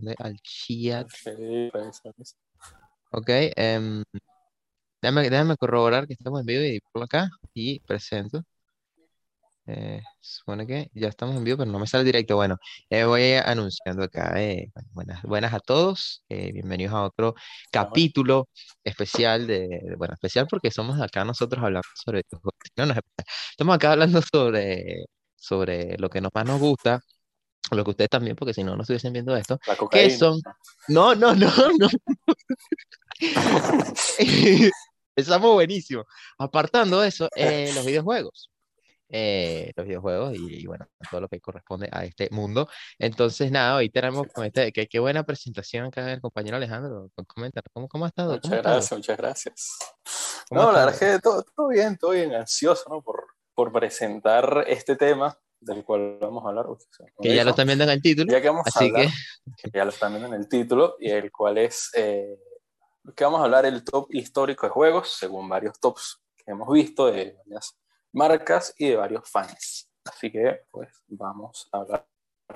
corresponde al chat. Sí, puede ser. Ok, em, déjame, déjame corroborar que estamos en vivo y por acá y presento. Eh, supone que ya estamos en vivo, pero no me sale directo. Bueno, eh, voy anunciando acá. eh, buenas, buenas a todos. eh, bienvenidos a otro capítulo especial de, de- bueno, especial porque somos acá nosotros hablando sobre. No, no. Estamos acá hablando sobre, sobre lo que nos más nos gusta, lo que ustedes también, porque si no, no estuviesen viendo esto. La ¿Qué cocaína. son? No, no, no, no. Estamos buenísimos. Apartando eso, eh, los videojuegos. Eh, los videojuegos y, y, bueno, todo lo que corresponde a este mundo. Entonces, nada, hoy tenemos con este, qué, buena presentación acá del compañero Alejandro. Coméntanos, ¿cómo, cómo ha estado? ¿Cómo ha Muchas estado? gracias, muchas gracias. ¿Cómo ha No, la estado? verdad es que todo, todo bien, todo bien, ansioso, ¿no? Por, por presentar este tema del cual vamos a hablar. Uy, Que ya lo están viendo en el título. Ya que vamos a Así hablar, que, que ya lo están viendo en el título, y el cual es eh, que vamos a hablar el top histórico de juegos, según varios tops que hemos visto de varias marcas y de varios fans. Así que, pues, vamos a hablar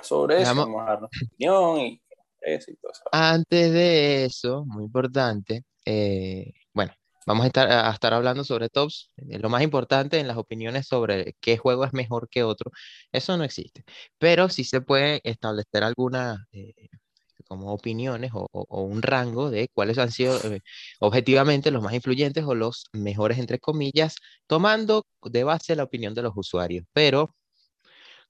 sobre eso, Vamos- vamos a dar nuestra opinión y eso y todo eso. antes de eso, muy importante, eh, bueno, vamos a estar, hablando sobre tops. Eh, Lo más importante en las opiniones sobre qué juego es mejor que otro, eso no existe. Pero sí se puede establecer algunas eh, como opiniones o un rango de cuáles han sido eh, objetivamente los más influyentes o los mejores, entre comillas, tomando de base la opinión de los usuarios. Pero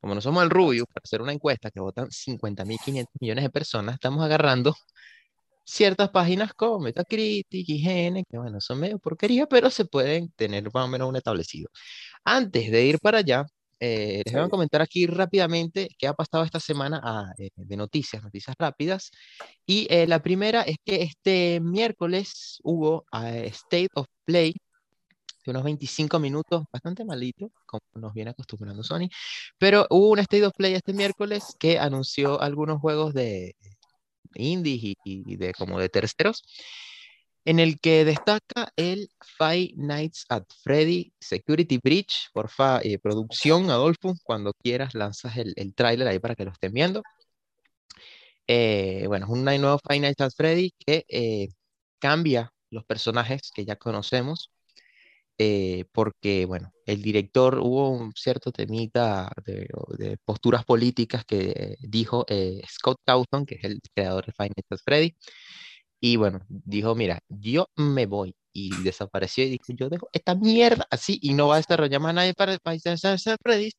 como no somos el Rubio, para hacer una encuesta que votan 50.500 millones de personas, estamos agarrando ciertas páginas como Metacritic, IGN, que bueno, son medio porquería, pero se pueden tener más o menos un establecido. Antes de ir para allá, eh, les voy a comentar aquí rápidamente qué ha pasado esta semana ah, eh, de noticias, noticias rápidas. Y eh, la primera es que este miércoles hubo eh, State of Play de unos 25 minutos, bastante malito, como nos viene acostumbrando Sony, pero hubo un State of Play este miércoles que anunció algunos juegos de indies y, y de como de terceros, en el que destaca el Five Nights at Freddy Security Breach, porfa, eh, producción, Adolfo, cuando quieras lanzas el, el tráiler ahí para que lo estén viendo. Eh, bueno, es un nuevo Five Nights at Freddy que eh, cambia los personajes que ya conocemos, eh, porque, bueno, el director hubo un cierto temita de, de posturas políticas que dijo eh, Scott Cawthon, que es el creador de Five Nights at Freddy, y bueno, dijo, mira, yo me voy, y desapareció y dijo, yo dejo esta mierda así, y no va a desarrollar más nadie para Five Nights at Freddy,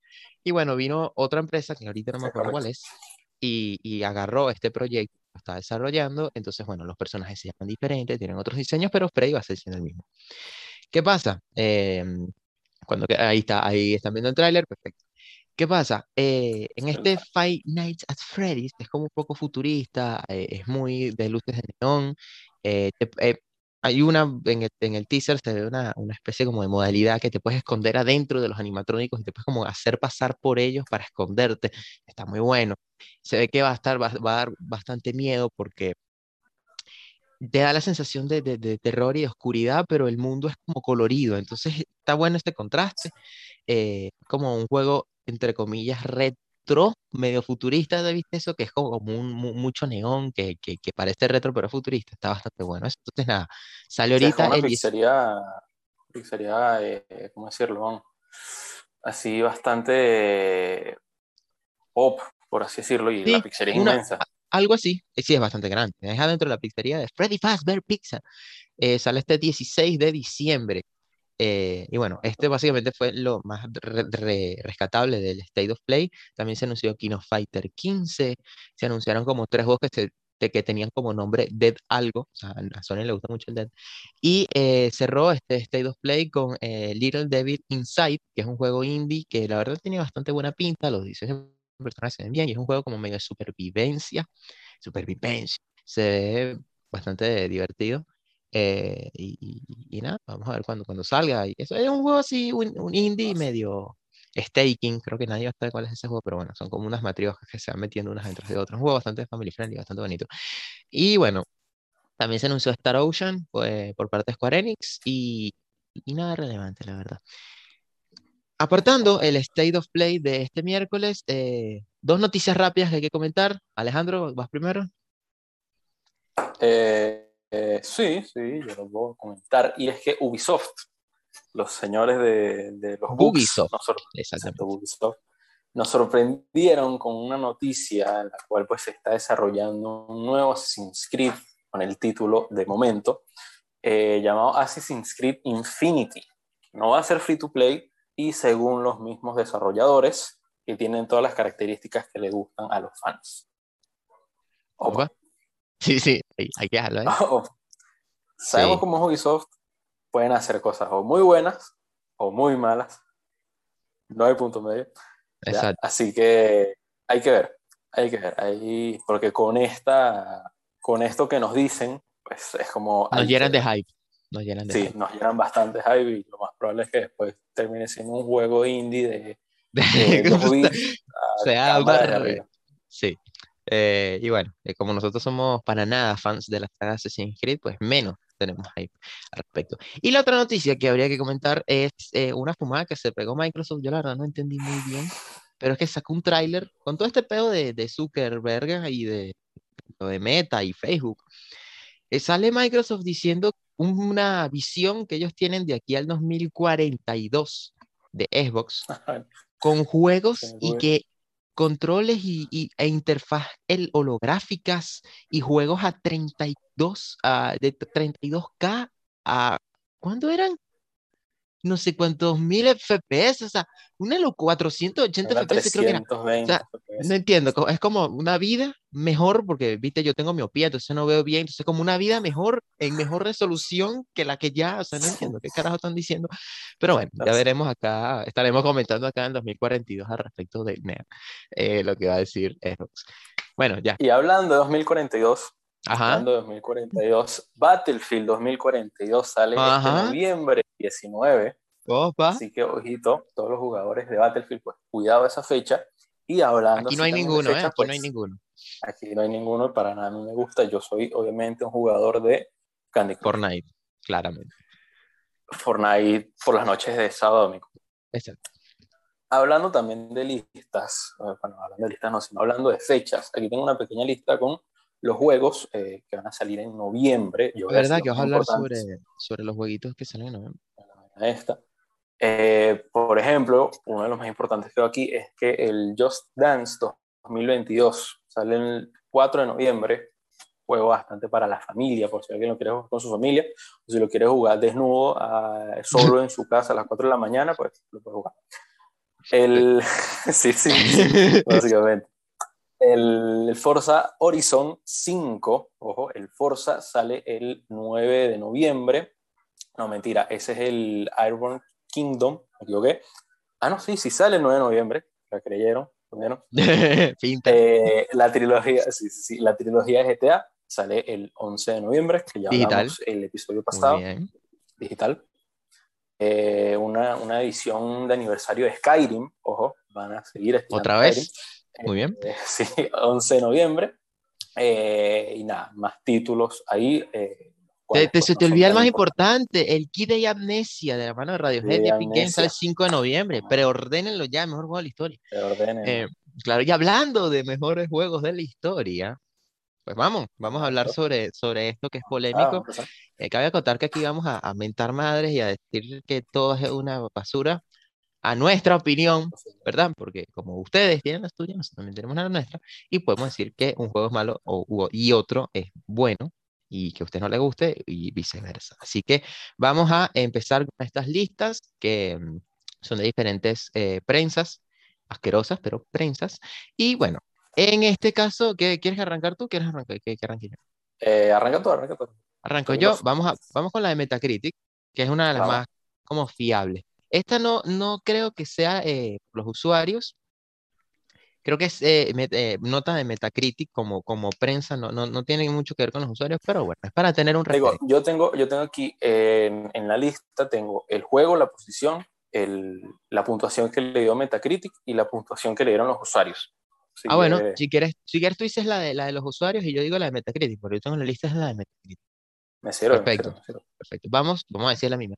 y bueno, vino otra empresa, que ahorita no me acuerdo cuál es, y, y agarró este proyecto, lo está desarrollando, entonces, bueno, los personajes se llaman diferentes, tienen otros diseños, pero Freddy va a ser siendo el mismo. ¿Qué pasa? Eh, cuando ahí está, ahí están viendo el tráiler, perfecto. ¿Qué pasa? Eh, en este Five Nights at Freddy's es como un poco futurista, eh, es muy de luces de neón. eh, te- eh, hay una, en el, en el teaser se ve una, una especie como de modalidad que te puedes esconder adentro de los animatrónicos y te puedes como hacer pasar por ellos para esconderte. Está muy bueno. Se ve que va a estar, va, va a dar bastante miedo porque te da la sensación de, de- de terror y de oscuridad, pero el mundo es como colorido. Entonces está bueno este contraste. eh, como un juego, entre comillas, retro, medio futurista, ¿ya ¿viste eso? Que es como, como un, mu- mucho neón, que, que, que parece retro, pero futurista. Está bastante bueno. eso. Entonces nada, sale O sea, ahorita el 10 pizzería, pizzería eh, ¿cómo decirlo? Así bastante eh, pop, por así decirlo, y la Sí, pizzería una- inmensa. algo así. Eh, Sí, es bastante grande. Es adentro de la pizzería de Freddy Fazbear Pizza. Eh, sale este 16 de diciembre. Eh, y bueno, este básicamente fue lo más re- re- rescatable del State of Play. También se anunció King of Fighter 15. Se anunciaron como tres juegos que, se- de que tenían como nombre Dead algo. O sea, a Sony le gusta mucho el Dead. Y eh, cerró este State of Play con eh, Little Devil Inside, que es un juego indie que la verdad tiene bastante buena pinta. Los diseños de personajes se ven bien y es un juego como medio de supervivencia. Supervivencia. Se ve bastante divertido. Eh, y, y- y nada, vamos a ver cuando, cuando salga. Y eso es un juego así, un, un indie medio staking. Creo que nadie va a saber cuál es ese juego, pero bueno, son como unas matrioscas que se van metiendo unas dentro de otras. Un juego bastante family friendly, bastante bonito. Y bueno, también se anunció Star Ocean pues, por parte de Square Enix y, y nada relevante, la verdad. Apartando el State of Play de este miércoles, eh, dos noticias rápidas que hay que comentar. Alejandro, vas primero. Eh, eh, sí, sí, yo lo puedo comentar. Y es que Ubisoft, los señores de, de los Ubisoft, nos, sor- exactamente. Ubisoft, nos sorprendieron con una noticia en la cual pues se está desarrollando un nuevo Assassin's Creed con el título de momento eh, llamado Assassin's Creed Infinity. No va a ser free to play y según los mismos desarrolladores que tienen todas las características que le gustan a los fans. Opa. Sí, sí, hay, hay que dejarlo. Opa. Sabemos Sí. cómo Ubisoft, pueden hacer cosas o muy buenas o muy malas. No hay punto medio. Exacto. Así que hay que ver, hay que ver, ahí, porque con esta, con esto que nos dicen, pues es como... Nos hay llenan que de hype. Nos llenan de Sí, hype. nos llenan bastante hype y lo más probable es que después termine siendo un juego indie de, de o a sea, de. Sí. Eh, y bueno, eh, como nosotros somos para nada fans de la saga Assassin's Creed, pues menos tenemos hype al respecto. Y la otra noticia que habría que comentar es eh, una fumada que se pegó Microsoft. Yo la verdad no entendí muy bien, pero es que sacó un tráiler con todo este pedo de, de Zuckerberg y de, de Meta y Facebook. Eh, sale Microsoft diciendo una visión que ellos tienen de aquí al 2042 de Xbox con juegos y que controles y, y- e interfaz el, holográficas y juegos a 32, a, de 32K a, ¿cuánto eran? No sé cuántos mil FPS, o sea, una locura, 480 Era FPS creo que era. 320 O sea, FPS. No entiendo, es como una vida mejor, porque, viste, yo tengo miopía, entonces no veo bien, entonces como una vida mejor, en mejor resolución que la que ya, o sea, no entiendo qué carajo están diciendo, pero bueno, ya veremos acá, estaremos comentando acá en 2042 al respecto del NER, eh, lo que va a decir Xbox. Bueno, ya, Y hablando de 2042, ajá, hablando de 2042, Battlefield 2042 sale este Ajá. noviembre 19. opa, Así que, ojito, todos los jugadores de Battlefield, pues cuidado esa fecha. Y hablando aquí no hay ninguno, ¿eh? Aquí no hay pues, ninguno. Aquí no hay ninguno, para nada mí me gusta. Yo soy obviamente un jugador de Candy Crush. Fortnite, claramente. Fortnite por las noches de sábado domingo. Exacto. Hablando también de listas, eh, bueno, hablando de listas no, sino hablando de fechas. Aquí tengo una pequeña lista con los juegos eh, que van a salir en noviembre. Yo ¿Verdad que vas a hablar sobre, sobre los jueguitos que salen en noviembre? esta. Eh, por ejemplo, uno de los más importantes que veo aquí es que el Just Dance 2022 sale el 4 de noviembre, juego bastante para la familia, por si alguien lo quiere jugar con su familia, o si lo quiere jugar desnudo, ah, solo en su casa a las 4 de la mañana, pues lo puede jugar. El, sí, sí, básicamente. El, Forza Horizon 5, ojo, el Forza sale el 9 de noviembre. No, mentira, ese es el Iron Kingdom, me equivoqué. Ah, no, sí, sí sale el 9 de noviembre, la creyeron. Pinta. Eh, la trilogía, sí, sí, sí, la trilogía de GTA sale el 11 de noviembre, que ya Digital. hablamos el episodio pasado, digital. Eh, una, una edición de aniversario de Skyrim, ojo, van a seguir ¿Otra vez? Skyrim. Muy bien. Eh, sí, 11 de noviembre. Eh, y nada, más títulos ahí. eh, Te, te- se te olvida el más importante, el Kid de Amnesia de la mano de Radiohead de Games sale el Amnesia. 5 de noviembre. Preordénenlo ya, mejor juego de la historia. Se ordenen. Eh, claro, y hablando de mejores juegos de la historia, pues vamos, vamos a hablar sobre, sobre esto que es Ah, polémico. vamos a empezar. Eh, cabe acotar que aquí vamos a, a mentar madres y a decir que todo es una basura, a nuestra opinión, ¿verdad? Porque como ustedes tienen la suya, nosotros también tenemos la nuestra, y podemos decir que un juego es malo o, u- y otro es bueno, y que a usted no le guste, y viceversa. Así que vamos a empezar con estas listas que mm, son de diferentes eh, prensas, asquerosas, pero prensas. Y bueno, en este caso, ¿qué, ¿quieres arrancar tú? ¿Quieres arrancar? ¿Qué, qué arranque yo? Eh, arranca todo, arranca todo. Arranco yo, vamos, a, vamos con la de Metacritic, que es una de las más como fiables. Esta no, no creo que sea eh, los usuarios, creo que es eh, met- eh, nota de Metacritic como, como prensa, no, no, no tiene mucho que ver con los usuarios, pero bueno, es para tener un Digo, yo tengo, yo tengo aquí eh, en, en la lista, tengo el juego, la posición, el, la puntuación que le dio Metacritic y la puntuación que le dieron los usuarios. Así Ah, bueno, que si quieres, si quieres tú dices la de, la de los usuarios y yo digo la de Metacritic, porque yo tengo en la lista es la de Metacritic. me sirve, Perfecto. me sirve. Perfecto. Vamos, vamos a decir la misma.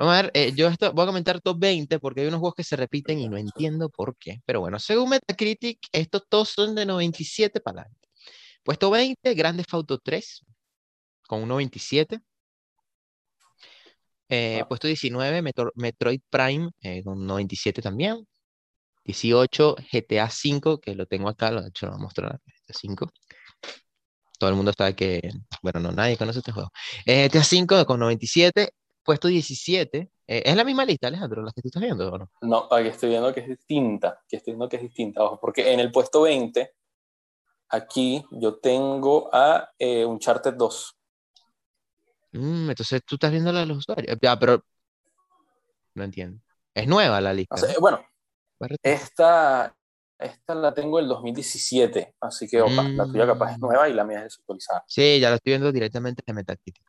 Vamos a ver, eh, yo esto, voy a comentar top 20 porque hay unos juegos que se repiten y no entiendo por qué. Pero bueno, según Metacritic, estos todos son de 97 para adelante. Puesto 20, Grand Theft Auto 3. con 1.27. Eh, Ah. Puesto 19, Metro- Metroid Prime eh, con 1.27 también. 18, GTA V, que lo tengo acá, lo, de hecho lo voy a mostrar, GTA V. Todo el mundo sabe que, bueno, no, nadie conoce este juego. Eh, GTA V con 97, puesto 17. eh, es la misma lista, Alejandro, la que tú estás viendo, ¿o no? No, aquí estoy viendo que es distinta, que estoy viendo que es distinta, ojo, porque en el puesto 20, aquí yo tengo a eh, Uncharted 2. Mm, entonces tú estás viendo la de los usuarios. Ya, pero no entiendo. Es nueva la lista. O sea, ¿no? bueno, esta, esta la tengo el 2017, así que opa, la tuya capaz es Mm. nueva y la mía es desactualizada. Sí, ya lo estoy viendo directamente de Metacritic.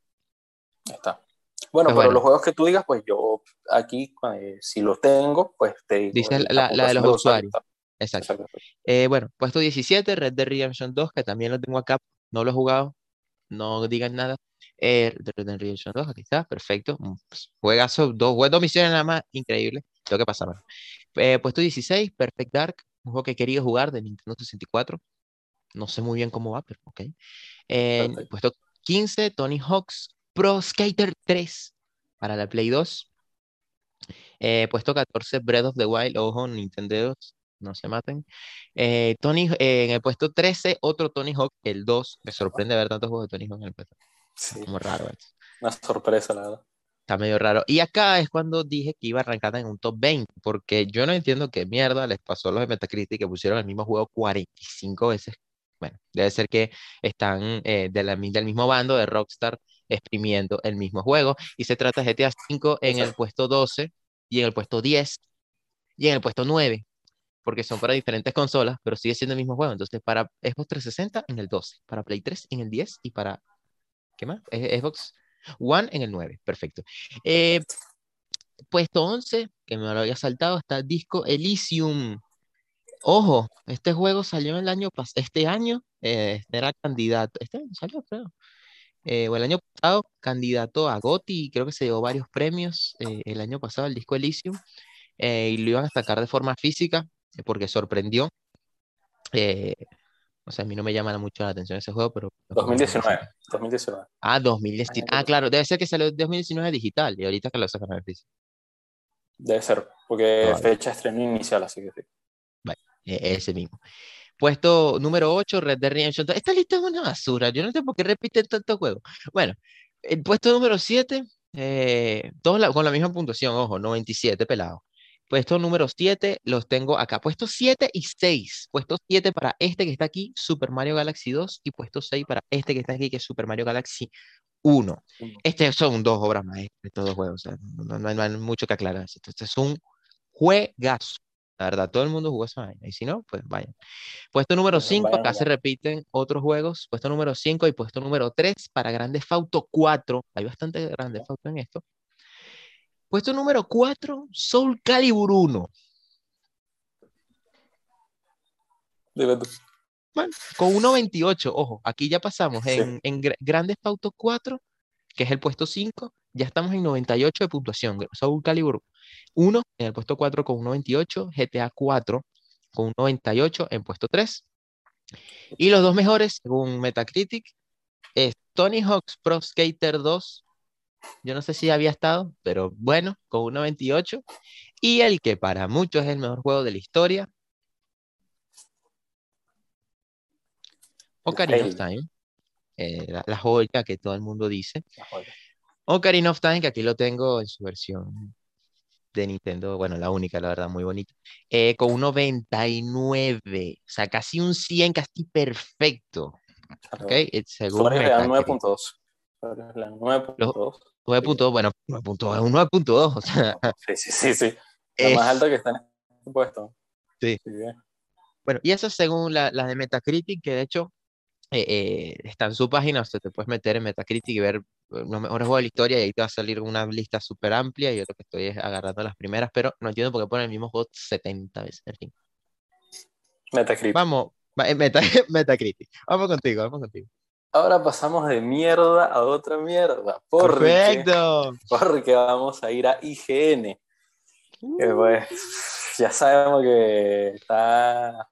Bueno, Pues pero bueno. los juegos que tú digas, pues yo aquí, eh, si los tengo, pues te digo. Dices el- la- la de los usuarios. Exacto. Exacto. Eh, bueno, puesto 17, Red Dead Redemption 2, que también lo tengo acá. No lo he jugado. No digan nada. Eh, Red Dead Redemption 2, aquí está, perfecto. Mm, pues, Juegazo, dos, dos misiones nada más, increíble. Lo que pasa, bueno. Eh, puesto 16, Perfect Dark, un juego que he querido jugar de Nintendo 64. No sé muy bien cómo va, pero ok. Eh, puesto 15, Tony Hawk's Pro Skater 3 para la Play 2. Eh, puesto 14, Breath of the Wild, ojo, Nintendo, no se maten. Eh, Tony, eh, en el puesto 13, otro Tony Hawk, el 2. Me sorprende ver tantos juegos de Tony Hawk en el puesto. Sí, Como raro una sorpresa, la verdad. Está medio raro. Y acá es cuando dije que iba a arrancar en un top 20, porque yo no entiendo qué mierda les pasó a los de Metacritic que pusieron el mismo juego 45 veces. Bueno, debe ser que están eh, de la del mismo bando de Rockstar exprimiendo el mismo juego. Y se trata de GTA V en el puesto 12 y en el puesto 10 y en el puesto 9, porque son para diferentes consolas, pero sigue siendo el mismo juego. Entonces, para Xbox 360 en el 12, para Play 3 en el 10 y para, ¿qué más? Eh, Xbox One en el 9. Perfecto. Eh, puesto 11, que me lo había saltado, está Disco Elysium. Ojo, este juego salió el año pas- este año, eh, era candidato, este año salió, creo. Eh, o el año pasado, candidato a GOTY, creo que se llevó varios premios eh, el año pasado, el Disco Elysium, eh, y lo iban a sacar de forma física, eh, porque sorprendió. Eh, o sea, a mí no me llama mucho la atención ese juego, pero... los juegos no lo 2019. sacan. 2019. Ah, 2019. Imagínate Ah, claro, debe ser que salió en 2019 digital y ahorita que lo sacan en físico. Debe ser, porque Probable. fecha de estreno inicial, así que sí. Eh, ese mismo. Puesto número 8, Red Dead Redemption 2. Esta lista es una basura. Yo no sé por qué repiten tantos juegos. Bueno, el puesto número 7, eh, todos la- con la misma puntuación, ojo, 97 pelado. Puesto número 7, los tengo acá. Puesto 7 y 6. Puesto 7 para este que está aquí, Super Mario Galaxy 2. Y puesto 6 para este que está aquí, que es Super Mario Galaxy 1. Uno. Este son dos obras maestras, estos dos juegos. o sea, no, no hay, no hay mucho que aclarar. Este es un juegazo. La verdad, todo el mundo jugó esa vaina. Y si no, pues vayan. Puesto número Pues 5, vayan acá a se repiten otros juegos. Puesto número 5 y puesto número 3 para Grand Theft Auto 4. Hay bastante Grand Theft Auto en esto. Puesto número 4, Soul Calibur 1. Dime tú. Con 1.28. Ojo, aquí ya pasamos Sí. en, en Gra- Grand Theft Auto 4, que es el puesto 5. Ya estamos en 98 de puntuación. Soul Calibur 1 en el puesto 4 con 1.28. GTA 4 con 1.98 en puesto 3. Y los dos mejores, según Metacritic, es Tony Hawk's Pro Skater 2. Yo no sé si había estado, pero bueno, con 1.28. Y el que para muchos es el mejor juego de la historia, Ocarina of. Time. eh, la, la joya que todo el mundo dice. La joya. Ocarina of Time, que aquí lo tengo en su versión de Nintendo, bueno, la única, la verdad, muy bonita, eh, con un 99, o sea, casi un 100, casi perfecto, Claro. ¿ok? Eh, Según Usuarios le dan Metacritic. 9.2. Usuarios le dan 9.2. 9.2, bueno, 9.2 es un 9.2, o sea, Sí, sí, sí, sí. La es- más alta que está en este puesto. Sí. Bueno, y eso según la, la de Metacritic, que de hecho eh, eh, está en su página, o sea, te puedes meter en Metacritic y ver los mejores juegos de la historia y ahí te va a salir una lista súper amplia y yo lo que estoy es agarrando las primeras, pero no entiendo por qué ponen el mismo juego 70 veces, en fin. Metacritic. Vamos, va- eh, Meta- Metacritic, vamos contigo, vamos contigo. Ahora pasamos de mierda a otra mierda. Porque, Perfecto. porque vamos a ir a IGN. Que Uh, pues ya sabemos que está. a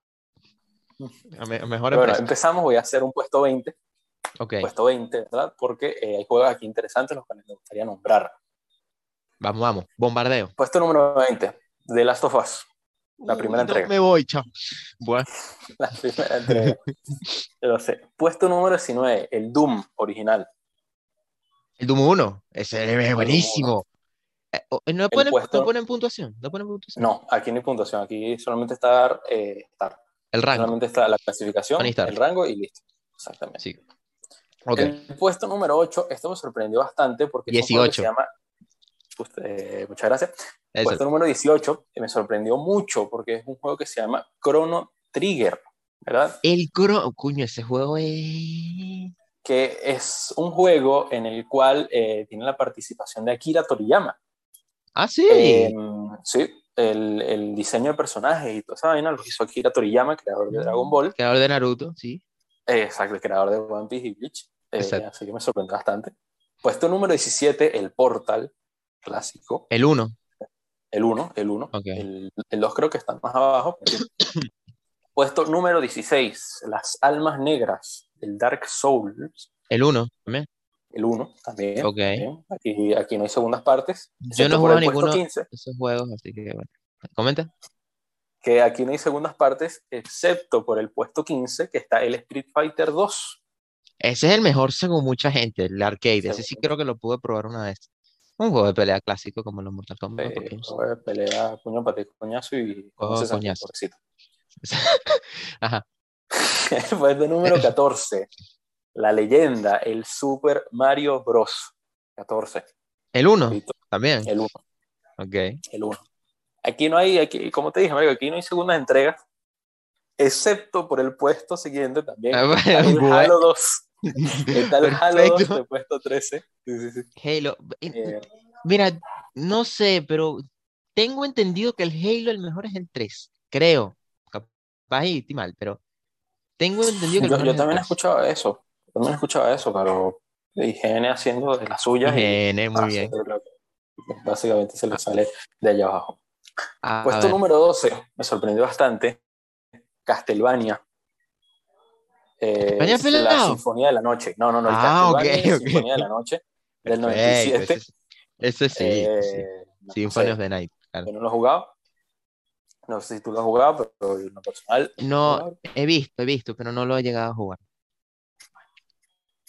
me- a mejor Bueno, empresa. empezamos, voy a hacer un puesto 20. Ok, Puesto 20, ¿verdad? Porque eh, hay juegos aquí interesantes los cuales me gustaría nombrar. vamos, vamos. Bombardeo. Puesto número 20, The Last of Us. La primera Uy, no, entrega. me voy, chao. Bueno, La primera entrega. Lo sé. Puesto número 19, el Doom original. el Doom 1. Ese es buenísimo. Eh, oh, ¿No ponen, puesto- no ponen puntuación? ¿No ponen puntuación? No, aquí no hay puntuación. Aquí solamente está, eh, está- El rango. solamente está la clasificación, el rango y listo. Exactamente. Sí. El puesto número 8, esto me sorprendió bastante porque es un juego que 18. se llama. Usted- muchas gracias. Eso. Puesto número 18, que me sorprendió mucho porque es un juego que se llama Chrono Trigger, ¿verdad? El cro... Cuño, ese juego es... Que es un juego en el cual eh, tiene la participación de Akira Toriyama. Ah, sí. Eh, sí, el, el diseño de personajes y toda esa vaina lo hizo Akira Toriyama, creador de Dragon Ball. Creador de Naruto, sí. Eh, exacto, el creador de One Piece y Bleach. Eh, así que me sorprendió bastante. Puesto número 17, el Portal clásico. El 1. El 1, el 1. Ok. El, el 2 creo que está más abajo. Puesto número 16, las almas negras del Dark Souls. El 1 también. El 1 también. Ok. Bien. Aquí, aquí no hay segundas partes. Yo no el puesto ninguno 15, de esos juegos, así que bueno. Comenta. que aquí no hay segundas partes, excepto por el puesto 15, que está el Street Fighter 2. Ese es el mejor según mucha gente, el arcade. Ese sí creo que lo pude probar una vez. Un juego de pelea clásico como los Mortal Kombat. Eh, porque- juego de pelea, puño, pate, coñazo y Juego ¿cómo se de llama? coñazo. Ajá. Puesto número 14, la leyenda, el Super Mario Bros. 14. El 1 Ahorita, también. El 1. Ok. El 1. Aquí no hay, aquí, como te dije, Mario, aquí no hay segundas entregas, excepto por el puesto siguiente también. Ah, bueno. Halo 2. Está el Halo 2 Perfecto. de puesto 13. Sí, sí, sí. Halo. eh, Mira, no sé, pero tengo entendido que el Halo el mejor es el 3. Creo. Capaz y mal, pero tengo entendido que el yo, mejor yo el también he 3. escuchado eso. También he escuchado eso, pero IGN haciendo de las suyas. y Gene, muy bien. lo Básicamente se le sale de allá abajo. A Puesto ver, número 12, me sorprendió bastante. Castlevania. Eh, ¿Castlevania es la pelado? Sinfonía de la Noche. No, no, no, el Ah, Castlevania ok, es ok. Sinfonía de la Noche del perfecto, 97. Ese, ese sí, Eh, sí. no of the Night. claro. yo no lo he jugado. No sé si tú lo has jugado, pero en lo personal, No, he visto, he visto, pero no lo he llegado a jugar.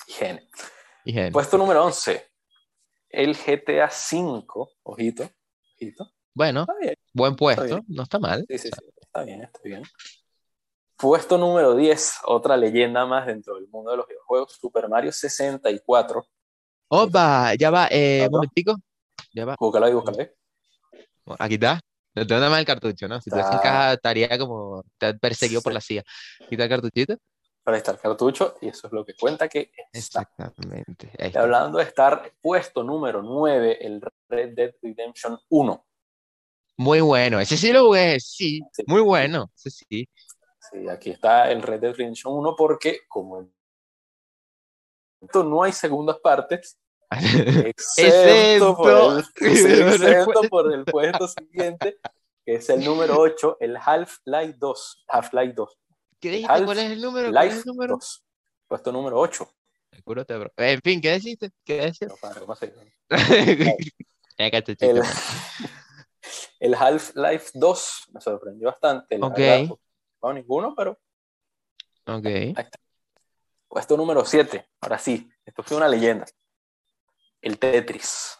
IGN. Y Gene. Puesto número 11, el GTA V. Ojito, ojito. Bueno, buen puesto, no está mal. sí, sí, sí, está bien, está bien. Puesto número 10, otra leyenda más dentro del mundo de los videojuegos, Super Mario 64. Opa, ya va, eh, un momentico. Ya va. Búscalo ahí, búscalo ahí. Aquí está. No tengo nada más el cartucho, ¿no? Si tú Está. en caja estaría como te perseguido por la CIA. Quita el cartuchito. Pero ahí está el cartucho y eso es lo que cuenta que está. Exactamente. ahí está. hablando de estar puesto número 9, el Red Dead Redemption 1. Muy bueno. Ese sí lo jugué, sí. Sí. Muy bueno. Ese sí. Sí, aquí está el Red Dead Redemption 1 porque como en esto no hay segundas partes, excepto, por, el, excepto por el puesto siguiente, que es el número 8, el Half-Life 2. Half-Life 2. ¿Qué dijiste? Half ¿Cuál es el número? ¿Cuál es el número? 2. Puesto número 8. Seguro te bro. En fin, ¿qué deciste? ¿Qué deciste? No, padre, El, man. el Half-Life 2 me sorprendió bastante. La verdad, no ninguno, pero Ok. puesto número 7. Ahora sí, esto fue una leyenda. El Tetris.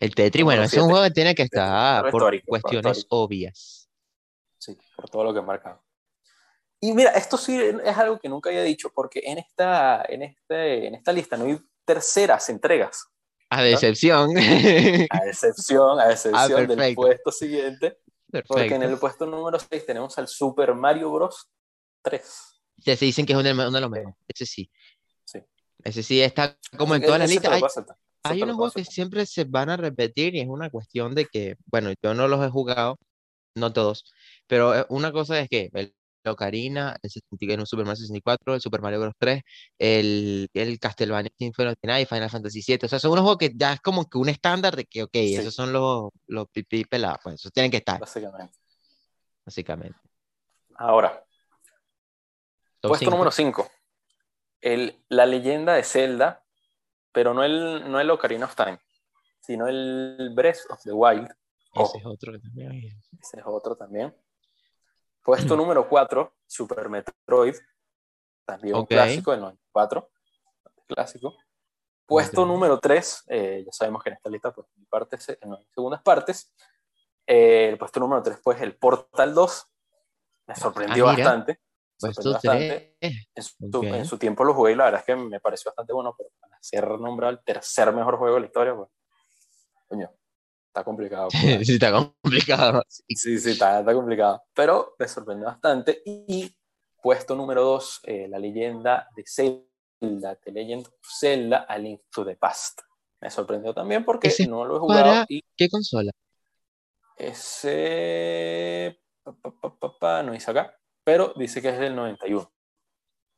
El Tetris, bueno, es un juego que tiene que estar por histórico, cuestiones histórico. obvias. Sí, por todo lo que he marcado. Y mira, esto sí es algo que nunca había dicho, porque en esta, en este, en esta lista no hay terceras entregas, A decepción. a excepción, a excepción del Ah, perfecto. puesto siguiente, porque en el puesto número 6 tenemos al Super Mario Bros. 3. Ya se dicen que es uno de uno de los mejores. Ese sí. Sí. Ese sí está como en todas las listas. Hay, unos juegos que siempre se van a repetir y es una cuestión de que, bueno, yo no los he jugado, no todos, pero eh, una cosa es que el Ocarina, el 64, el Super Mario 64, el Super Mario Bros. 3, el, el Castlevania Symphony Night, Final Fantasy 7, o sea, son unos juegos que ya es como que un estándar de que, ok, Sí. esos son los, los pipí pelados, pues esos tienen que estar, Básicamente. básicamente. Ahora, Top puesto cinco. número 5. el, la leyenda de Zelda, pero no el, no el Ocarina of Time, sino el Breath of the Wild. Ese es otro que también. Ese es otro también. Puesto número 4, Super Metroid, también un Ok. clásico del 94, clásico. Puesto Ok. número 3, ya sabemos que en esta lista pues, hay partes, eh, hay segundas partes. Eh, el puesto número 3, pues el Portal 2, me sorprendió Ah, bastante. me sorprendió bastante. 3. En su, Ok. en su tiempo lo jugué y la verdad es que me pareció bastante bueno, pero para ser nombrado el tercer mejor juego de la historia, pues, coño, está complicado. pues. Sí, está complicado. Sí. Sí, sí, está, está complicado. Pero me sorprendió bastante. Y puesto número 2, la leyenda de Zelda, The Legend of Zelda, A Link to the Past. Me sorprendió también porque Ese no lo he jugado para- y ¿Qué consola? ese... pa, no dice acá, pero dice que es del 91.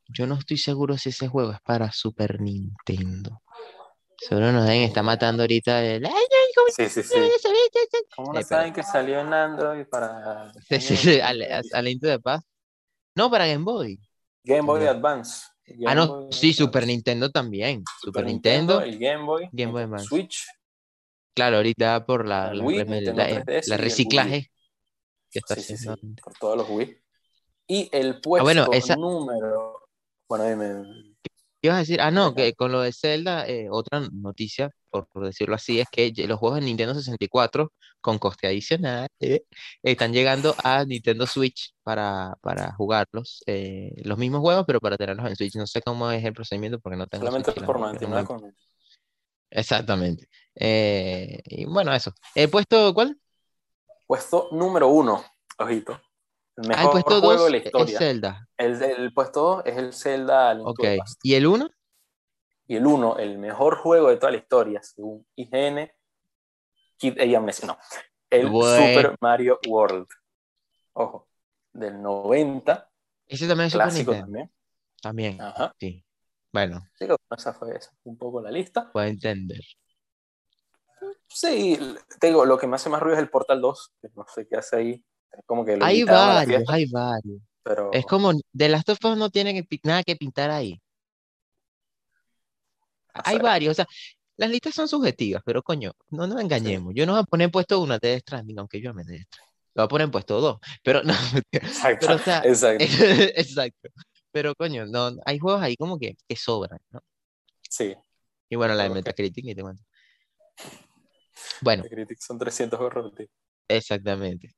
Yo no estoy seguro si ese juego es para Super Nintendo. Seguro nos deben estar matando ahorita el... ¡Ay, ay, cómo Sí, sí, sí. ¿Cómo no Eh, pero- saben que salió en Android para Sí, sí, sí, al, al Into the Past. No, para Game Boy. Game Boy. Advance? Game Ah, no, Boy sí, Super. Nintendo también. Super, Super Nintendo. el Game Boy, Game Boy Advance. Switch, Claro, ahorita por la, El la, Wii, la- Nintendo la- 3DS la y el reciclaje que está Sí, sí, sí, haciendo. por todos los Wii. Y el puesto Ah, bueno, esa- número. Bueno, dime. ¿Qué ibas a decir? Ah, no, que con lo de Zelda, eh, otra noticia, por, por decirlo así, es que los juegos de Nintendo 64 con coste adicional eh, están llegando a Nintendo Switch para, para jugarlos. eh, los mismos juegos, pero para tenerlos en Switch. No sé cómo es el procedimiento porque no tengo Solamente Switch. por verdad que no 99 me- con. Exactamente. Eh, y bueno, eso. ¿He puesto cuál? Puesto número uno. Ojito. El Ah, el mejor puesto juego 2 de la es historia. Zelda. El, el puesto 2 es el Zelda Link Ok. ¿Y el 1? Y el 1, el mejor juego de toda la historia, según IGN. Kid A Amnesia, no. El Super Mario World. Ojo. Del 90. Ese también es Clásico también. También. Ajá. Sí. Bueno, Sí, esa fue esa un poco la lista. puedo entender. Sí, te digo, lo que me hace más ruido es el Portal 2, que no sé qué hace ahí. Es como que lo Hay varios, hay varios. pero Es como, de Last of Us no tiene que pi- nada que pintar ahí. Hay varios, o sea, las listas son subjetivas, pero coño, no nos engañemos. Yo no voy a poner puesto uno de Stranding, aunque yo ame Death Stranding. Lo voy a poner en puesto dos, pero no, Exacto, pero o sea, exacto. exacto. Pero coño, no, hay juegos ahí como que, que sobran, ¿no? Sí, Y bueno, la de. Metacritic, ni te cuento. Bueno, The Critics son 300 juegos repetidos. exactamente.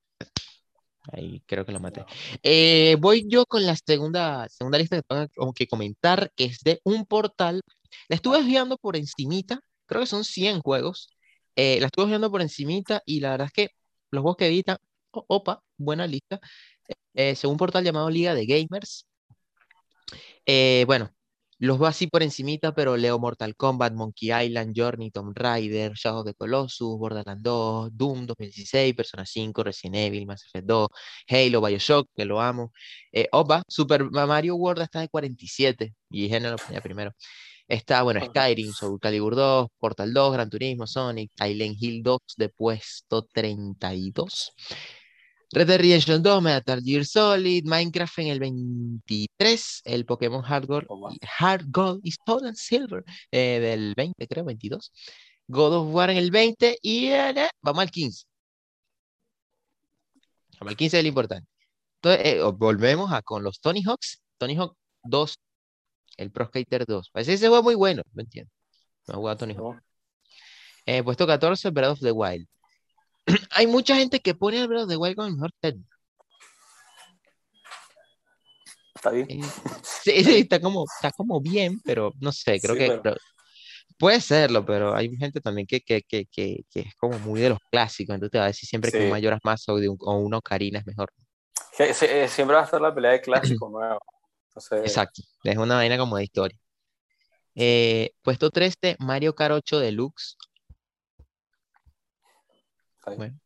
Ahí creo que lo maté. Eh, voy yo con la segunda, segunda lista que tengo que comentar, que es de un portal. La estuve viendo por encimita, creo que son 100 juegos. Eh, la estuve viendo por encimita y la verdad es que los juegos que editan, o- opa, buena lista. Eh, según un portal llamado Liga de Gamers. Eh, bueno, los veo así por encimita, pero leo Mortal Kombat, Monkey Island, Journey, Tomb Raider, Shadow of the Colossus, Borderlands 2, Doom 2016, Persona 5, Resident Evil, Mass Effect 2, Halo, Bioshock, que lo amo. Eh, opa, Super Mario World está de 47, y Gene lo ponía primero. Está, bueno. Skyrim, Soul Calibur 2, Portal 2, Gran Turismo, Sonic, Silent Hill 2 de puesto 32. Red Dead Redemption 2, Metal Gear Solid, Minecraft en el 23, el Pokémon Hard Gold. Hard Gold y Soul and Silver eh, del 20, creo, 22. God of War en el 20 y eh, vamos al 15. Vamos al 15 es lo importante. Entonces, eh, volvemos a con los Tony Hawks, Tony Hawk 2, el Pro Skater 2. Parece que ese juego muy bueno, no entiendo. No he jugado Tony Hawk. Eh, puesto 14, Breath of the Wild. Hay mucha gente que pone al Breath of the Wild con el mejor Zelda. Está bien. Eh, sí, sí, está como, está como bien, pero no sé, creo Sí, que pero- puede serlo, pero hay gente también que, que, que, que, es como muy de los clásicos, entonces te va a decir siempre que un Sí. Majora's Mask o, de un, o una Ocarina es mejor. Eh, siempre va a estar la pelea de clásico nuevo. Entonces, Exacto, es una vaina como de historia. Eh, puesto 13, Mario Kart 8 Deluxe. Bueno.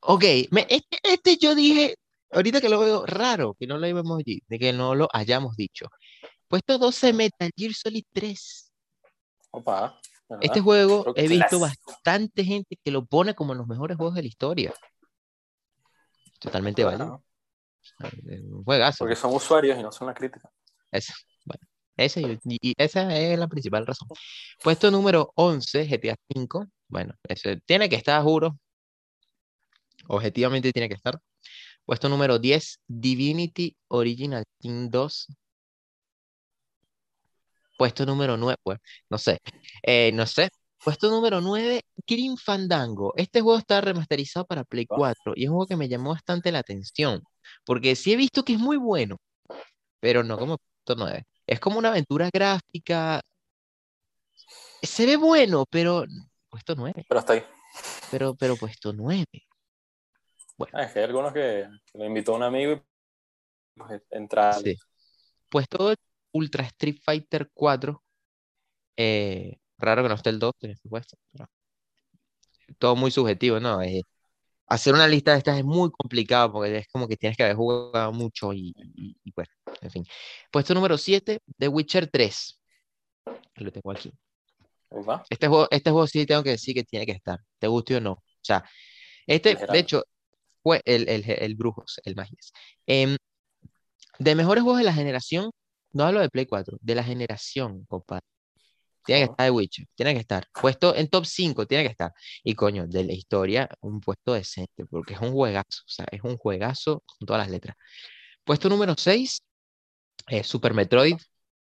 Ok, me- este, este yo dije, ahorita que lo veo raro, que no lo hayamos di- de que no lo hayamos dicho. Puesto 12, Metal Gear Solid 3. Opa, ¿verdad? Este juego he visto bastante gente que lo pone como en los mejores juegos de la historia. Totalmente válido. Un juegazo. Porque son usuarios y no son la crítica. Eso. Bueno. Ese, y, esa es la principal razón. Puesto número 11, GTA V. Bueno, ese tiene que estar, juro. Objetivamente tiene que estar. Puesto número 10, Divinity Original Sin 2. Puesto número 9, pues, no sé. Eh, no sé. Puesto número 9, Grim Fandango. Este juego está remasterizado para Play 4 y es un juego que me llamó bastante la atención. Porque sí he visto que es muy bueno, pero no como puesto 9. Es como una aventura gráfica. Se ve bueno, pero puesto 9. Pero hasta ahí. Pero, pero puesto 9. Bueno. Ah, es que hay algunos que, le invitó a un amigo y pues, entra. Sí. Puesto Ultra Street Fighter 4. Eh, raro que no esté el 2 en este puesto. pero todo muy subjetivo, ¿no? Eh, hacer una lista de estas es muy complicado porque es como que tienes que haber jugado mucho y, y- y bueno, en fin. Puesto número 7, The Witcher 3. Lo tengo aquí. Este juego, este juego sí tengo que decir que tiene que estar, te guste o no. O sea, este, de hecho, fue el, el, el Brujos, el Magias. Em, de mejores juegos de la generación, no hablo de Play 4, de la generación, compadre. Tiene que estar The Witcher, tiene que estar. Puesto en top 5, tiene que estar. Y coño, de la historia, un puesto decente, porque es un juegazo, o sea, es un juegazo con todas las letras. Puesto número 6, Super Metroid,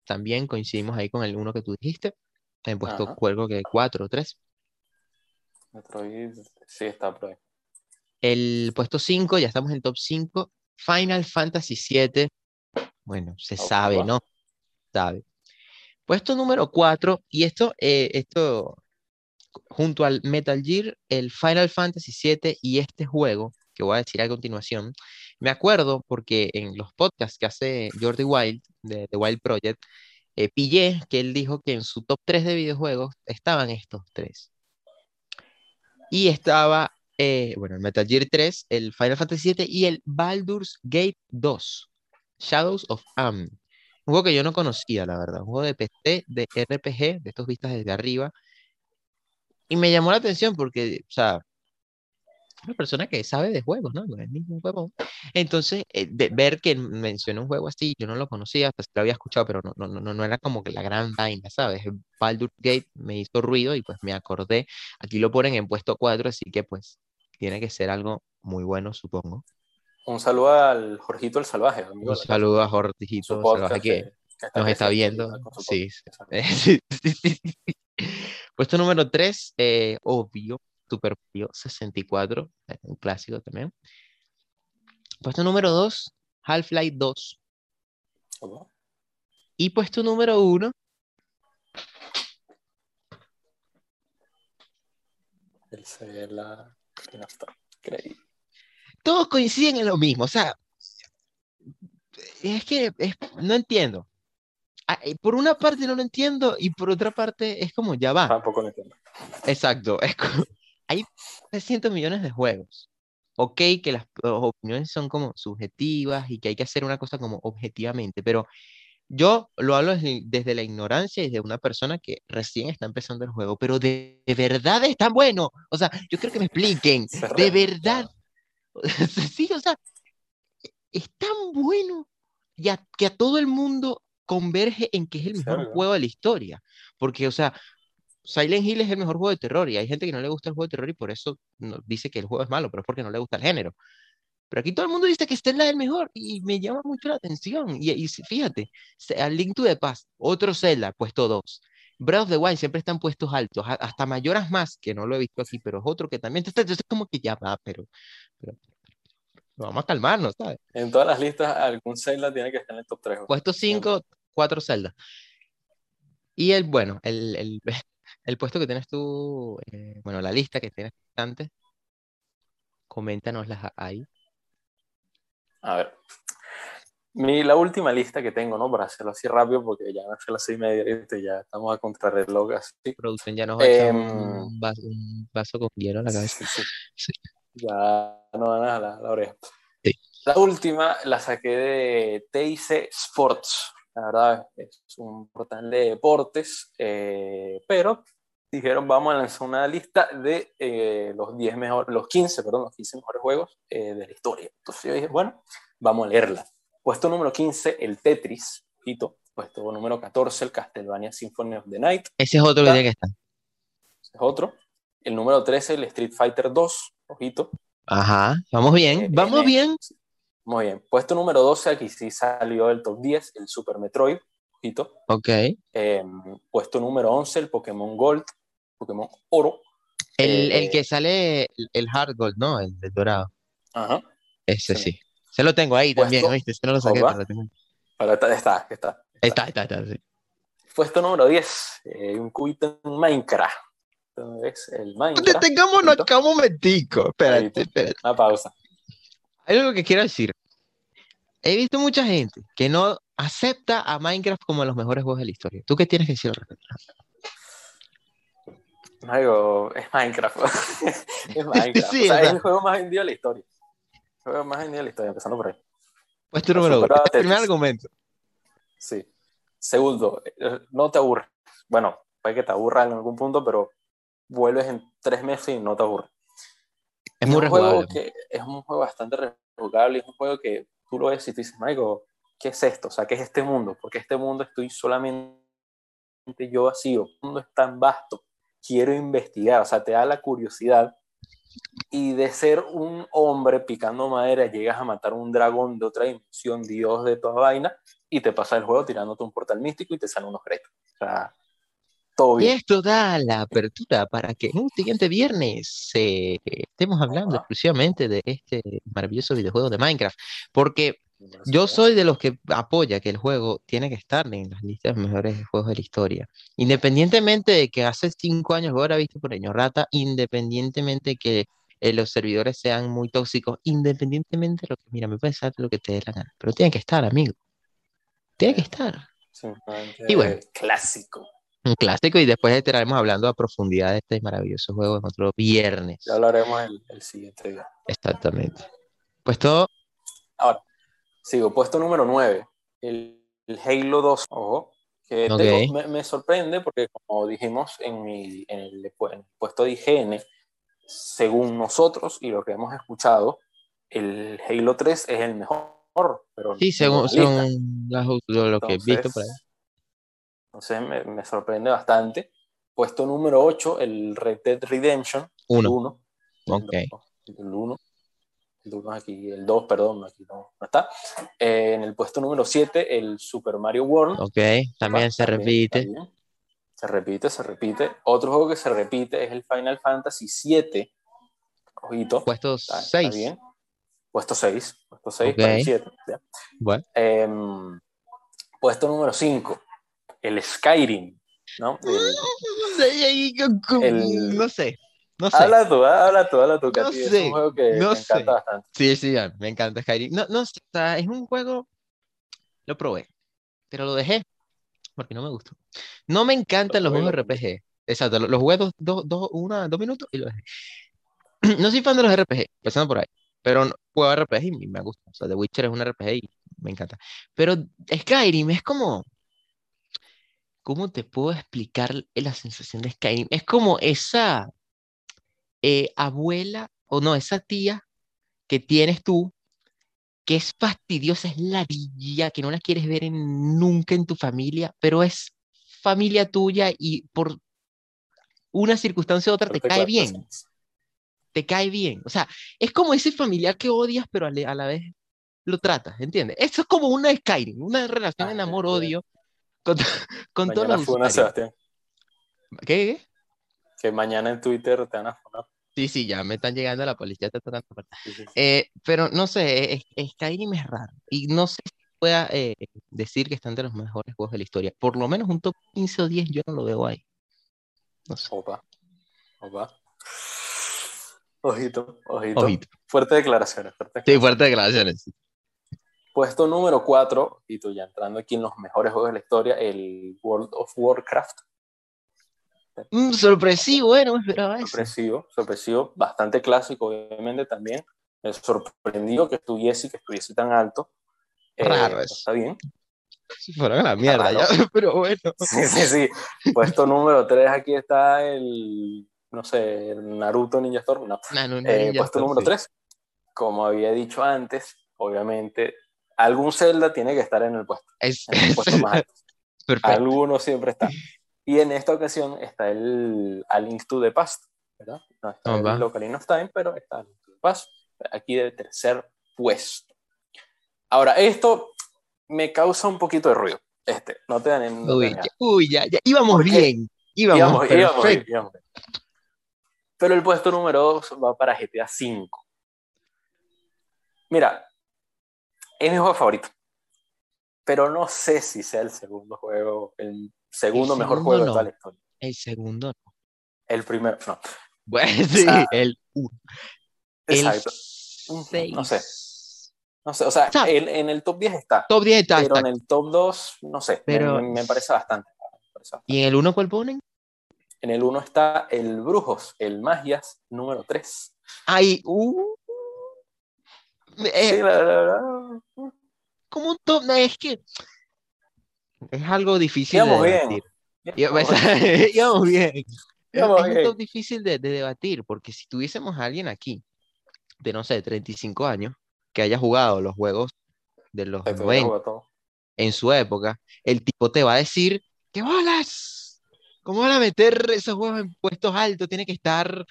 también coincidimos ahí con el uno que tú dijiste. En puesto Ajá. cuergo que 4 o 3. Metroid, sí, está por ahí. El puesto 5, ya estamos en top 5. Final Fantasy VII. Bueno, se Ok, sabe, va. ¿no? Sabe. Puesto número 4, y esto, eh, esto junto al Metal Gear, el Final Fantasy VII y este juego, que voy a decir a continuación, me acuerdo porque en los podcasts que hace Jordi Wild, de The Wild Project, eh, pillé que él dijo que en su top 3 de videojuegos estaban estos tres. Y estaba, eh, bueno, el Metal Gear 3, el Final Fantasy VII y el Baldur's Gate 2, Shadows of Am. Un juego que yo no conocía, la verdad. Un juego de PC, de RPG, de estos vistas desde arriba. Y me llamó la atención porque, o sea, una persona que sabe de juegos, ¿no? No es ningún juego. Entonces, eh, de- ver que mencionó un juego así, yo no lo conocía, pues lo había escuchado, pero no, no, no, no era como que la gran vaina, ¿sabes? Baldur's Gate me hizo ruido y pues me acordé. Aquí lo ponen en puesto 4, así que pues tiene que ser algo muy bueno, supongo. Un saludo al Jorgito el Salvaje, amigo Un la saludo a Jorgito Salvaje podcast que nos está viendo. Sí. Puesto número 3, obvio, Super Mario 64, eh, un clásico también. Puesto número 2, Half-Life 2. ¿no? Y puesto número 1, El que no está. Creí. Todos coinciden en lo mismo. O sea, es que es- no entiendo. Ah, eh, Por una parte no lo entiendo y por otra parte es como ya va. Tampoco lo entiendo. Exacto. Es como, hay 300 millones de juegos. Ok, que las opiniones son como subjetivas y que hay que hacer una cosa como objetivamente, pero yo lo hablo desde, desde la ignorancia y de una persona que recién está empezando el juego, pero de, de verdad es tan bueno. O sea, yo creo que me expliquen. De verdad. Sí, o sea, es tan bueno y a- que a todo el mundo converge en que es el mejor juego de la historia. Porque, o sea, Silent Hill es el mejor juego de terror y hay gente que no le gusta el juego de terror y por eso no- dice que el juego es malo, pero es porque no le gusta el género. Pero aquí todo el mundo dice que Zelda es el mejor y me llama mucho la atención. Y, y fíjate, a Link to the Past, otro Zelda, puesto 2. Breath of the Wild siempre están puestos altos, hasta Mayoras más, que no lo he visto aquí, pero es otro que también entonces como que ya va, pero, pero, pero vamos a calmarnos, ¿sabes? En todas las listas, algún Zelda tiene que estar en el top 3. Puesto 5, 4 Zelda. Y el, bueno, el, el, el puesto que tienes tú, eh, bueno, la lista que tienes antes, coméntanoslas ahí. A ver. Mi, la última lista que tengo, ¿no? Para hacerlo así rápido, porque ya son las seis y media y ya estamos a contrarreloj así. Producción ya nos va a echar Em, un vaso, un vaso con hielo a la cabeza. Sí, sí. Ya no van a la, la oreja. Sí. La última la saqué de TIC Sports. La verdad es un portal de deportes, eh, pero dijeron vamos a lanzar una lista de eh, los 10 mejor, los 15, perdón, los 15 mejores juegos eh, de la historia. Entonces yo dije, bueno, vamos a leerla. Puesto número 15, el Tetris, Hito, Puesto número 14, el Castlevania Symphony of the Night. Ese es otro que Está. tiene que estar. Ese es otro. El número 13, el Street Fighter 2. Ojito. Ajá, vamos bien, Eh, vamos eh, bien. Muy bien. Puesto número 12, aquí sí salió del top 10, el Super Metroid. Ojito. Ok. Eh, puesto número 11, el Pokémon Gold. Pokémon Oro. El, el Eh, que sale, el, el Hard Gold, ¿no? El, del dorado. Ajá. Ese Sí. sí. Se lo tengo ahí también, Puesto- ¿viste? Se no lo saqué, pero lo tengo. Ahora está, está, está. Está, está, está, sí. Puesto número 10, eh, un cubito en Minecraft. Entonces, el Minecraft. Detengámonos acá un momentico. Espérate, espérate. Una pausa. Hay algo que quiero decir. He visto mucha gente que no acepta a Minecraft como los mejores juegos de la historia. ¿Tú qué tienes que decir al respecto? Es Minecraft. es Minecraft. Sí, o sea. es el juego más vendido de la historia. Juego más vendido de la historia, empezando por ahí. Puesto número uno. Primer argumento. Sí. Segundo, eh, no te aburres. Bueno, puede que te aburra en algún punto, pero vuelves en tres meses y no te aburres. Es Y muy un juego que es un juego bastante rejugable, es un juego que tú lo ves y tú dices, Michael, ¿qué es esto? O sea, ¿qué es este mundo? Porque este mundo estoy solamente yo vacío, el mundo es tan vasto, quiero investigar, o sea, te da la curiosidad y de ser un hombre picando madera llegas a matar un dragón de otra dimensión, dios de toda vaina, y te pasa el juego tirándote un portal místico y te salen unos créditos. O sea, todo Y bien. esto da la apertura para que en un siguiente viernes eh, estemos hablando Ajá. exclusivamente de este maravilloso videojuego de Minecraft. Porque yo soy de los que apoya que el juego tiene que estar en las listas de mejores juegos de la historia. Independientemente de que hace cinco años el juego era visto por Ño Rata, independientemente de que eh, los servidores sean muy tóxicos, independientemente de lo que, mira, me puedes hacer lo que te dé la gana, pero tiene que estar, amigo. Tiene que estar. Y bueno. clásico. Un clásico y después estaremos hablando a profundidad de este maravilloso juego en otro viernes. Ya hablaremos el, el siguiente día. Exactamente. Pues todo, Ahora, sigo, puesto número 9, el, el Halo 2. Ojo, que tengo- me, me sorprende porque, como dijimos en, mi, en, el, en el puesto de higiene, según nosotros y lo que hemos escuchado, el Halo 3 es el mejor. Pero sí, según, la según las- lo, que he visto por ahí. Entonces me, me sorprende bastante. Puesto número 8, el Red Dead Redemption. El Uno. 1. Ok. El 1. El 1 aquí, el 2, perdón, aquí no, no está. Eh, en el puesto número 7, el Super Mario World. Ok, también se También, repite. también. Se repite, se repite. Otro juego que se repite es el Final Fantasy VII. Ojito. Puesto Está, está 6. bien. Puesto 6. Puesto 6 Ok. para el 7. ya. Bueno, Em, puesto número 5. El Skyrim. ¿no? El- El- no sé, no sé. Habla tú, habla tú, habla tú, No ti es sé, un juego que no me sé. encanta bastante. Sí, sí, me encanta Skyrim. No, no sé, es un juego, lo probé, pero lo dejé porque no me gustó. No me encantan Lo los juegos lo RPG. Exacto, lo- los jugué dos, dos, dos, una, dos minutos y lo dejé. No soy fan de los RPG, empezando por ahí, pero no- juego RPG y me gusta. O sea, The Witcher es un RPG y me encanta. Pero Skyrim es como, ¿cómo te puedo explicar la sensación de Skyrim? Es como esa eh, abuela, o no, esa tía que tienes tú, que es fastidiosa, es ladilla, que no la quieres ver en- nunca en tu familia, pero es familia tuya y por una circunstancia u otra te cae bien, te cae bien. O sea, es como ese familiar que odias, pero a, la vez lo tratas, ¿entiendes? Eso es como una Skyrim, una relación Ah, en amor-odio con, con todos los fue una usuarios. Sebastián. ¿Qué, qué? Que mañana en Twitter te van a poner. Sí, sí, ya me están llegando la policía, te tocando. Sí, sí, sí. Eh, pero no sé, es- es- Skyrim es raro y no sé si pueda eh, decir que está entre los mejores juegos de la historia. Por lo menos un top 15 o 10 yo no lo veo ahí. No sé. Opa. Opa. Ojito, ojito. Ojito. Fuerte declaraciones, fuerte Sí, fuertes declaraciones. Puesto número 4, y tú ya entrando aquí en los mejores juegos de la historia, el World of Warcraft. Mm, sorpresivo, bueno, me esperaba eso. Sorpresivo, sorpresivo, bastante clásico, obviamente también. Me sorprendió que estuviese, que estuviese tan alto. Eh, Raro eso. Está bien. Si fueran a la mierda, ya, pero bueno. Sí, sí, sí. Puesto número 3, aquí está el, no sé, el Naruto Ninja Storm. No. Nah, no, no, Eh, Ninja puesto Storm, número sí. 3. Como había dicho antes, obviamente, algún Zelda tiene que estar en el puesto, Es, en el puesto más alto. Perfecto. Alguno siempre está. Y en esta ocasión está el A Link to the Past, ¿verdad? No está Oh, el Ocarina of Time, pero está A Link to the Past, aquí de tercer puesto. Ahora, esto me causa un poquito de ruido. Este, no te dan no Uy, ya, uy, ya, ya. Íbamos bien. Íbamos, íbamos, íbamos bien, íbamos. Pero el puesto número 2 va para GTA V. Mira, es mi juego favorito. Pero no sé si sea el segundo juego, el segundo El mejor segundo juego de no. toda la historia. El segundo no. El primero, no. Bueno, sí, sea, el uno. El Exacto. seis. No sé. No sé, o sea, en, en el top 10 está, Top 10 está, pero está. en el top 2, no sé, Pero- me, me parece bastante. me parece bastante. ¿Y en el 1 cuál ponen? En el 1 está el Brujos, el Magias número 3. Ay, uh. Eh, Sí, la verdad. como un top, no, es que es algo difícil de bien. debatir. Íbamos Íbamos íbamos bien. Es, es bien. top difícil de, de debatir, porque si tuviésemos a alguien aquí de, no sé, 35 años, que haya jugado los juegos de los Te- te 90 juego todo. en su época, el tipo te va a decir, ¡qué bolas! ¿Cómo van a meter esos juegos en puestos altos? Tiene que estar,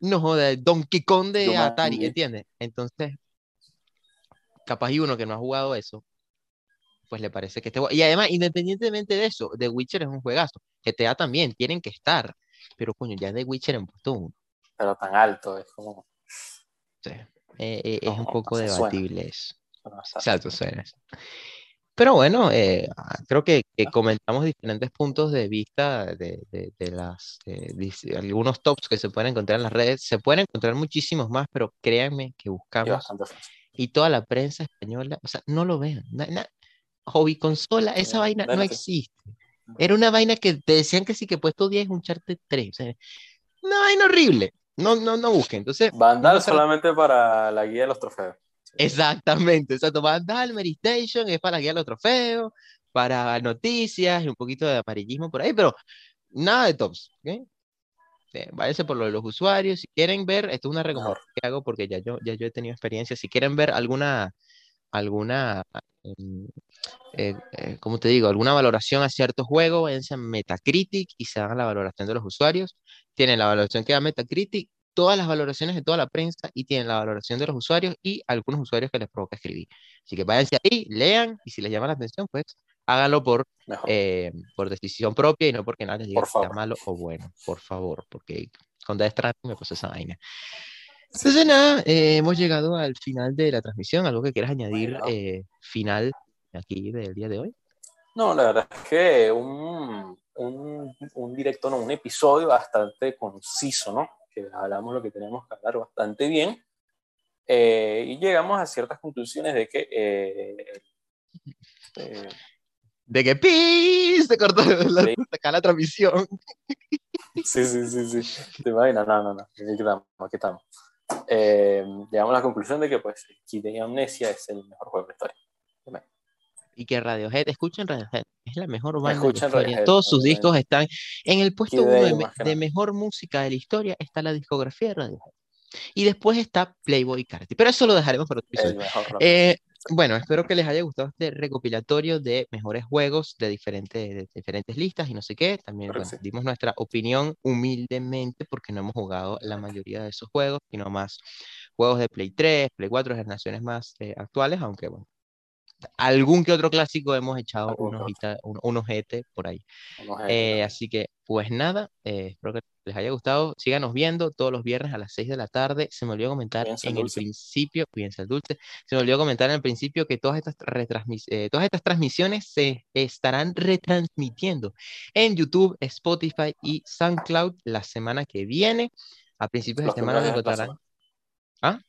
no joda, Donkey Kong de. Atari, ¿entiendes? Entonces, capaz y uno que no ha jugado eso, pues le parece que este jue- Y además, independientemente de eso, The Witcher es un juegazo. GTA también, tienen que estar. Pero coño, ya The Witcher en puesto uno. Pero tan alto, es como. sí, eh, eh, es un No, poco no debatible eso. no. Exacto, suena. Pero bueno, eh, ah, creo que, que comentamos diferentes puntos de vista de, de- de las, de- algunos tops que se pueden encontrar en las redes. Se pueden encontrar muchísimos más, pero créanme que Y buscamos fácil. y toda la prensa española, o sea, no lo vean. Na- na- hobby consola, esa Eh, vaina no existe. Era una vaina que te decían que sí, que puesto 10 es un Uncharted 3. O sea, una vaina horrible. No, no, no busquen. Entonces, Vandal a- solamente para la guía de los trofeos. Exactamente, exacto. Vandal, Mary Station, es para la guía de los trofeos, para noticias y un poquito de amarillismo por ahí, pero nada de tops. ¿ok? Eh, váyanse por lo de los usuarios. Si quieren ver, esto es una recomendación que hago porque ya yo, ya yo he tenido experiencia. Si quieren ver alguna, alguna, em, eh, eh, ¿cómo te digo? Alguna valoración a cierto juego, váyanse a Metacritic y se hagan la valoración de los usuarios. Tienen la valoración que da Metacritic, todas las valoraciones de toda la prensa y tienen la valoración de los usuarios y algunos usuarios que les provoca escribir. Así que váyanse ahí, lean y si les llama la atención, pues háganlo por, eh, por decisión propia y no porque nadie les diga que sea favor. malo o bueno, por favor, porque con Death Stranding me pasó esa vaina. Entonces nada, eh, hemos llegado al final de la transmisión. ¿Algo que quieras añadir Bueno. eh, final aquí del día de hoy? No, la verdad es que un, un, un directo, no, un episodio bastante conciso, ¿no? Que hablamos lo que tenemos que hablar bastante bien. Eh, y llegamos a ciertas conclusiones de que eh, eh, De que ¡pis! Se cortó la, Sí. acá la transmisión. Sí, sí, sí, sí. ¿Te imaginas? No, no, no. Aquí estamos, aquí estamos. Eh, llegamos a la conclusión de que, pues, Kid de Amnesia es el mejor juego de la historia. Y que Radiohead, escuchen Radiohead, es la mejor banda de la historia. Radiohead, Todos sus Radiohead. discos están en el puesto uno de, de mejor música de la historia. Está la discografía de Radiohead. Y después está Playboy Carti. Pero eso lo dejaremos para otro El episodio. Eh, bueno, espero que les haya gustado este recopilatorio de mejores juegos de diferentes, de diferentes listas y no sé qué. También bueno, sí. dimos nuestra opinión humildemente porque no hemos jugado la mayoría de esos juegos, sino más juegos de Play 3, Play 4, generaciones más eh, actuales, aunque bueno, algún que otro clásico hemos echado unos, un, un ojete por ahí. Eh, así que, pues nada, eh, espero que les haya gustado. Síganos viendo todos los viernes a las 6 de la tarde. Se me olvidó comentar en el principio, cuídense el dulce, se me olvidó comentar en el principio que todas estas, eh, todas estas transmisiones se estarán retransmitiendo en YouTube, Spotify y SoundCloud la semana que viene. A principios Los de semana la encontrarán. ¿Ah?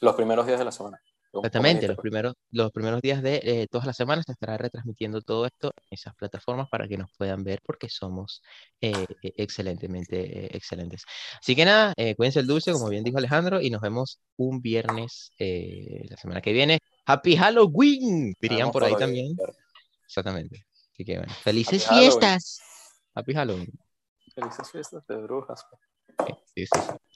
Los primeros días de la semana. Exactamente, los primeros, los primeros días de eh, todas las semanas se estará retransmitiendo todo esto en esas plataformas para que nos puedan ver porque somos eh, eh, excelentemente eh, excelentes. Así que nada, cuídense el dulce, como bien dijo Alejandro, y nos vemos un viernes la semana que viene. ¡Happy Halloween! Dirían por ahí también. Exactamente. Así que bueno, felices fiestas. Happy Halloween. Felices fiestas de brujas. Sí, sí, sí.